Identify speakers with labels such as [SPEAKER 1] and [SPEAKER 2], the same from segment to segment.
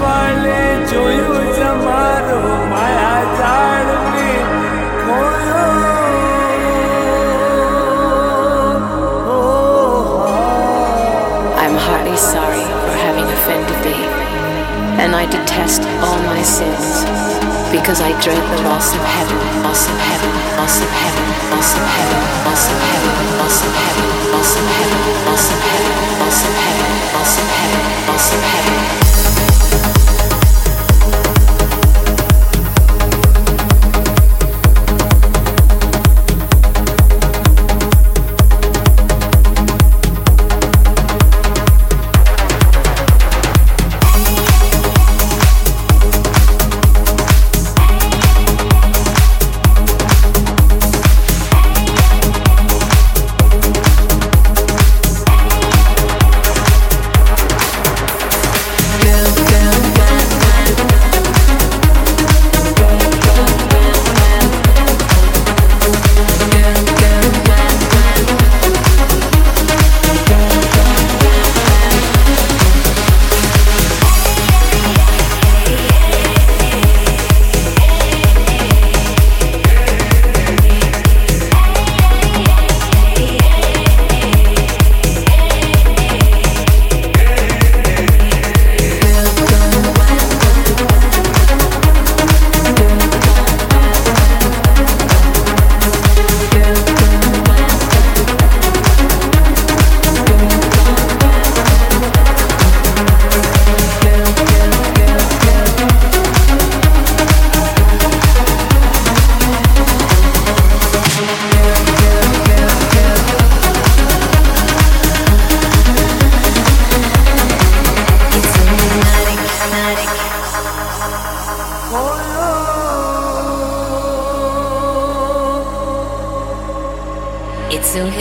[SPEAKER 1] પાલે
[SPEAKER 2] am heartily sorry for having offended thee, and I detest all my sins, because I dread the loss of heaven, loss of heaven, loss of heaven, loss of heaven, loss of heaven, loss of heaven, loss of heaven, loss of heaven, loss of heaven, loss of heaven, loss of heaven.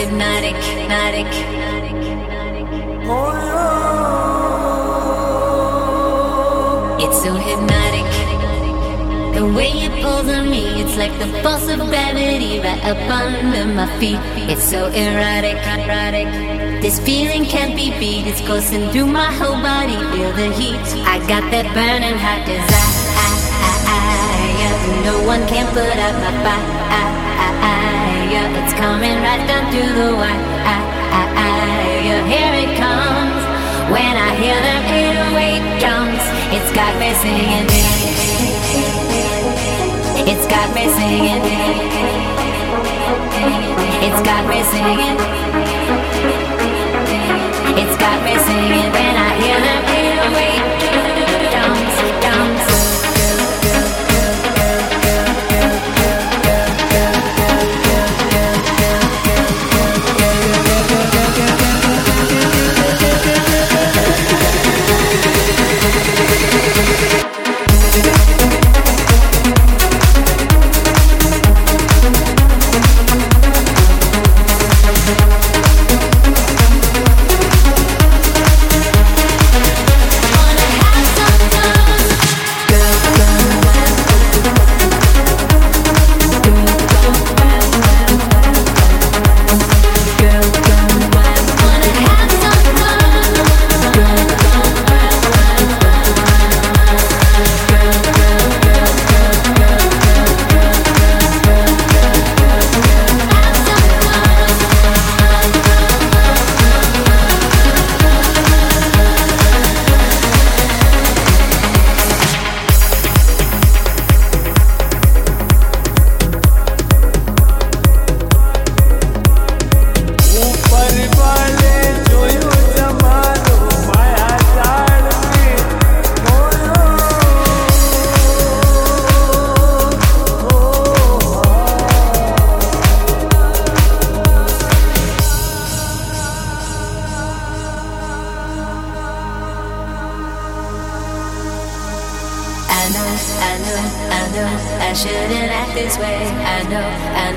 [SPEAKER 3] Hypnotic, hypnotic. It's so hypnotic. The way it pulls on me, it's like the force of gravity right up under my feet. It's so erotic, erotic. This feeling can't be beat. It's coursing through my whole body. Feel the heat. I got that burning hot desire. No one can put out my fire. It's coming right down to the wire. Here it comes. When I hear them 808 drums, it's got me singing. It's got me singing. It's got me singing. It's got me singing when I hear them 808 drums,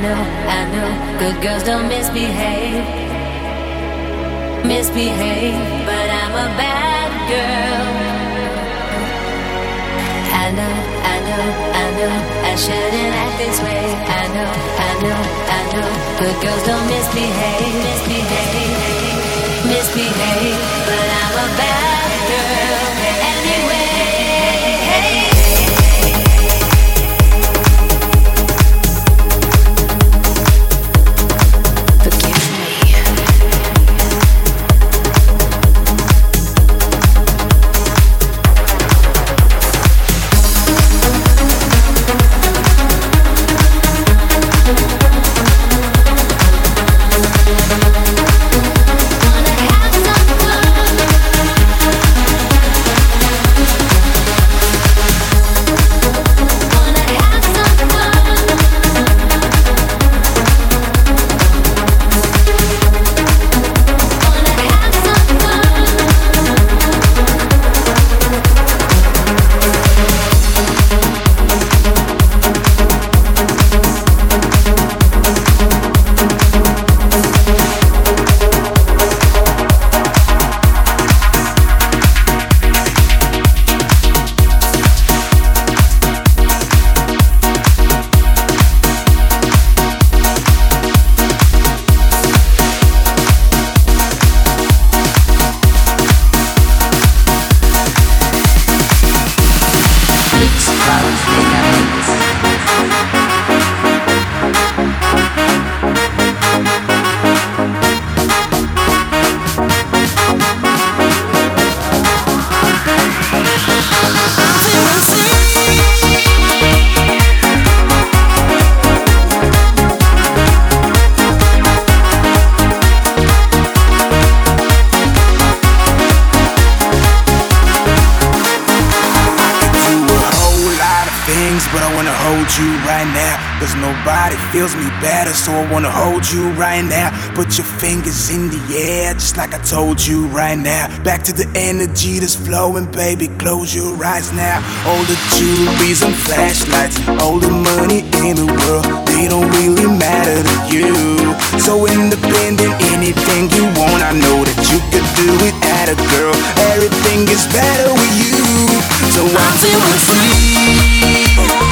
[SPEAKER 3] know, I know, good girls don't misbehave. Misbehave, but I'm a bad girl. I know, I know, I know, I shouldn't act this way. I know, I know, I know, good girls don't misbehave, misbehave, misbehave, but I'm a bad girl
[SPEAKER 4] so I wanna hold you right now. Put your fingers in the air, just like I told you right now. Back to the energy that's flowing, baby. Close your eyes now. All the jewelries and flashlights, all the money in the world, they don't really matter to you. So independent, anything you want, I know that you could do it at a girl. Everything is better with you. So I'm feeling free. Bye.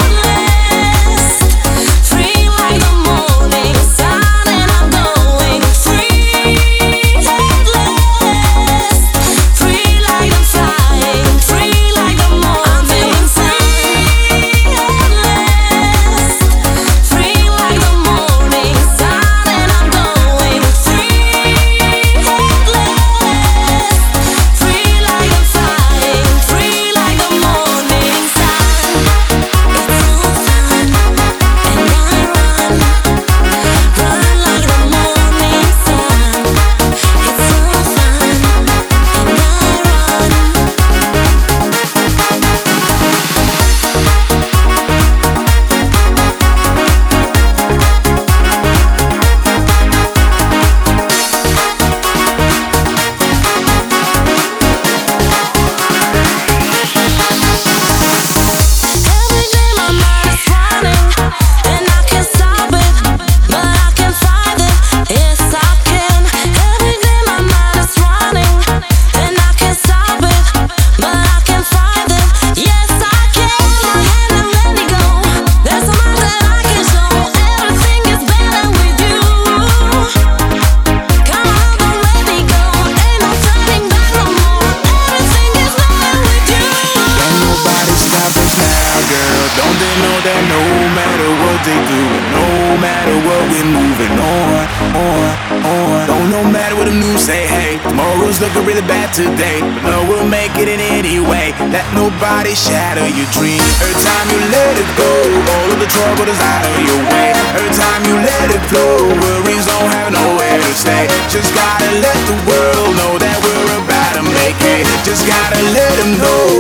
[SPEAKER 4] Today. But no, we'll make it in any way. Let nobody shatter your dream. Every time you let it go, all of the trouble is out of your way. Every time you let it flow, worries don't have nowhere to stay. Just gotta let the world know that we're about to make it. Just gotta let them know,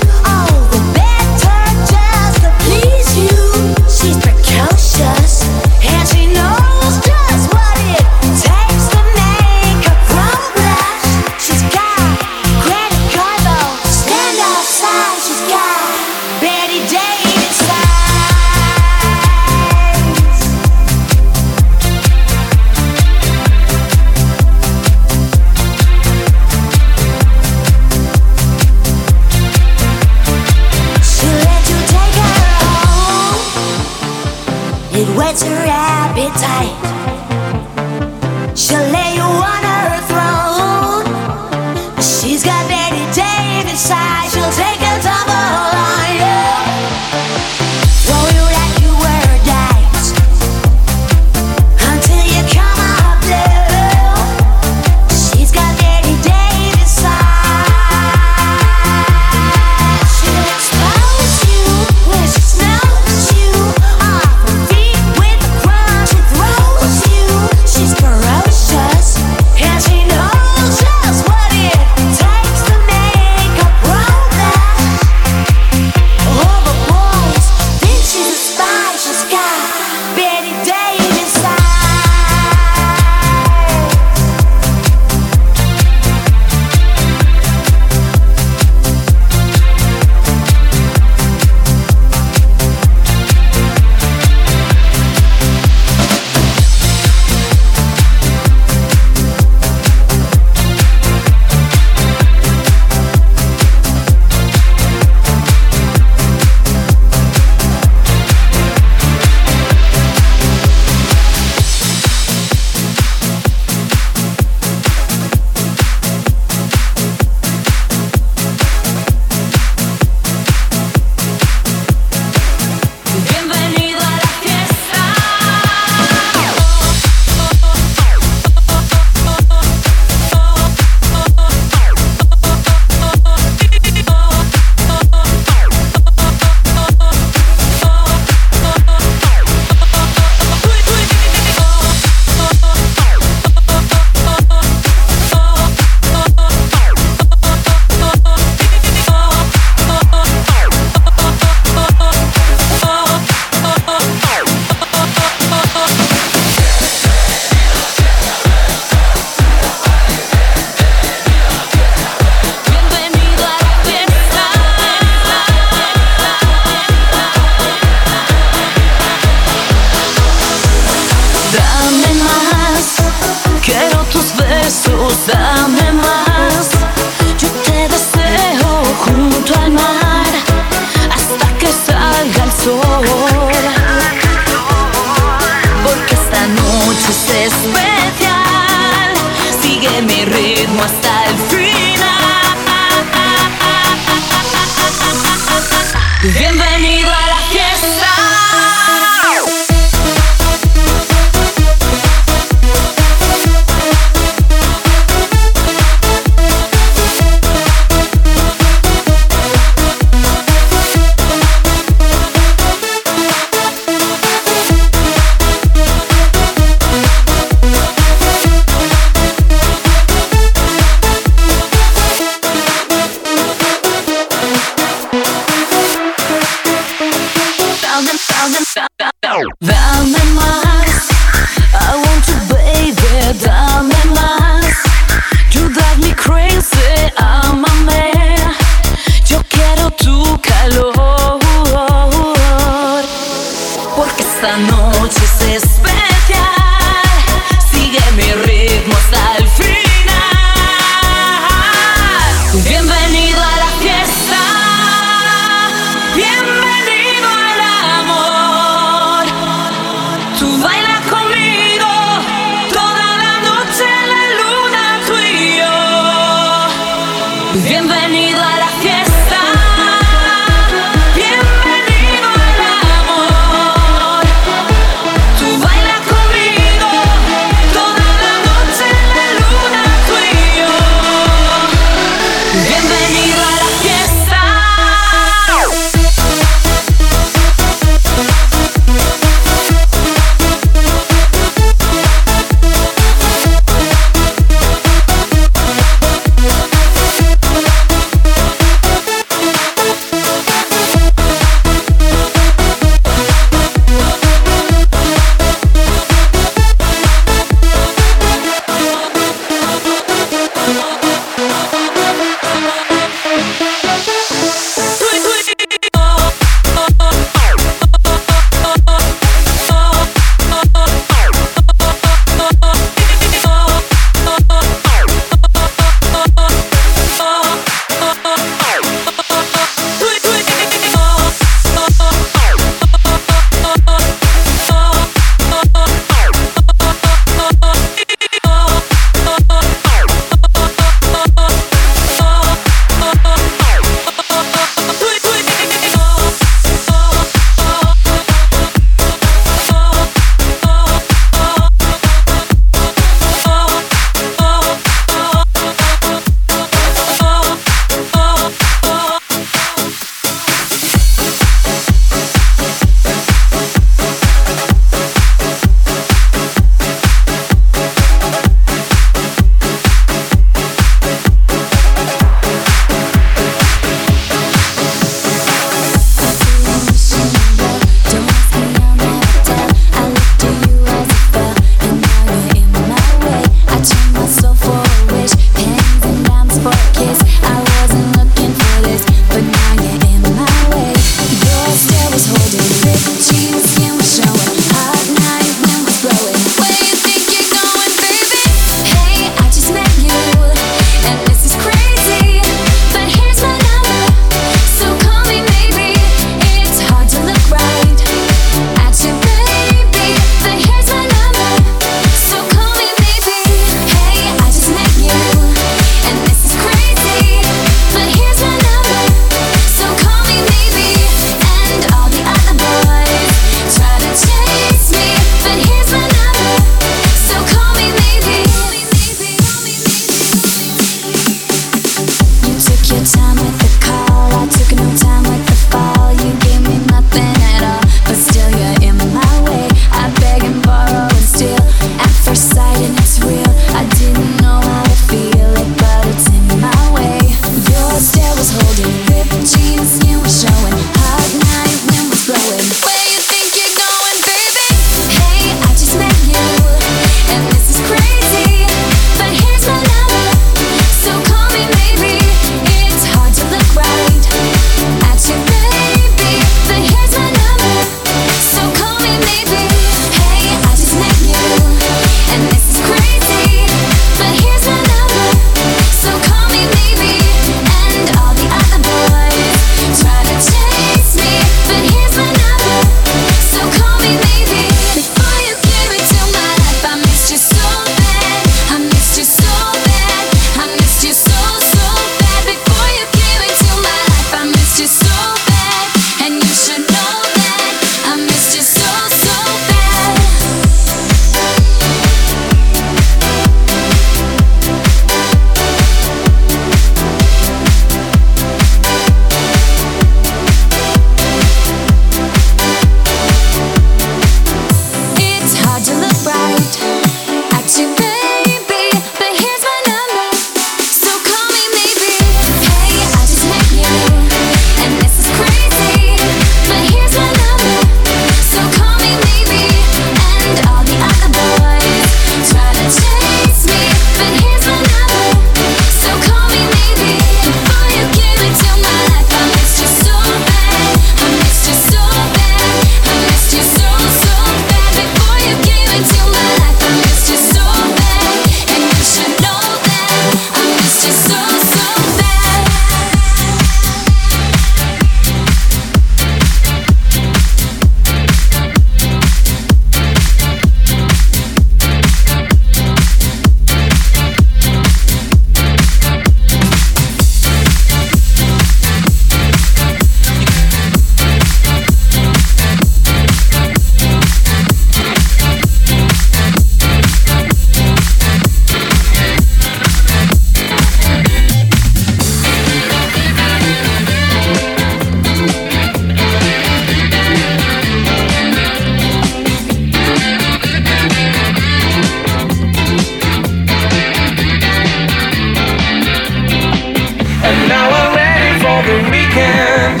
[SPEAKER 1] weekend.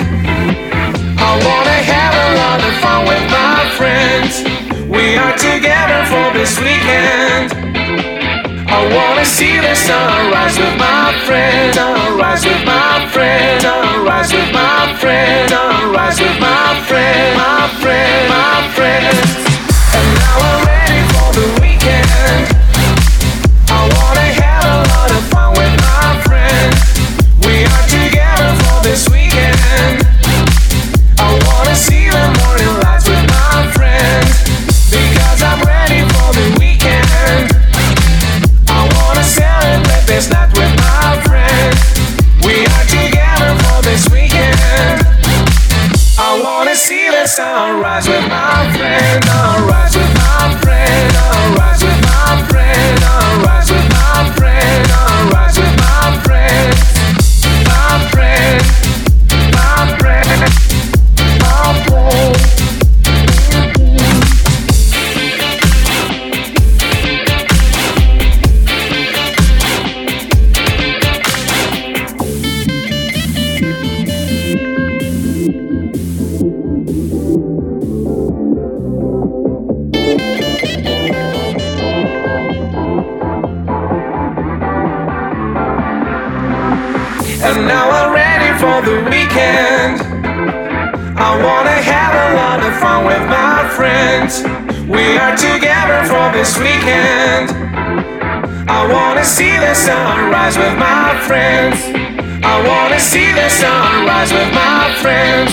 [SPEAKER 1] I wanna have a lot of fun with my friends. We are together for this weekend. I wanna see the sunrise with my friends. Sunrise with my friends. Sunrise with my friends. Sunrise with my friends. My friends. My friends. sunrise with my friend. Oh. sunrise with my friends. I wanna see the sunrise with my friends.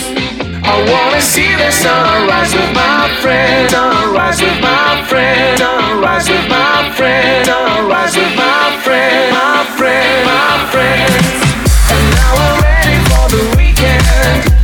[SPEAKER 1] I wanna see the sunrise with my friends. Sunrise with my friends. Sunrise with my friends. Sunrise with my friends. My friends, my friends. And now we're ready for the weekend.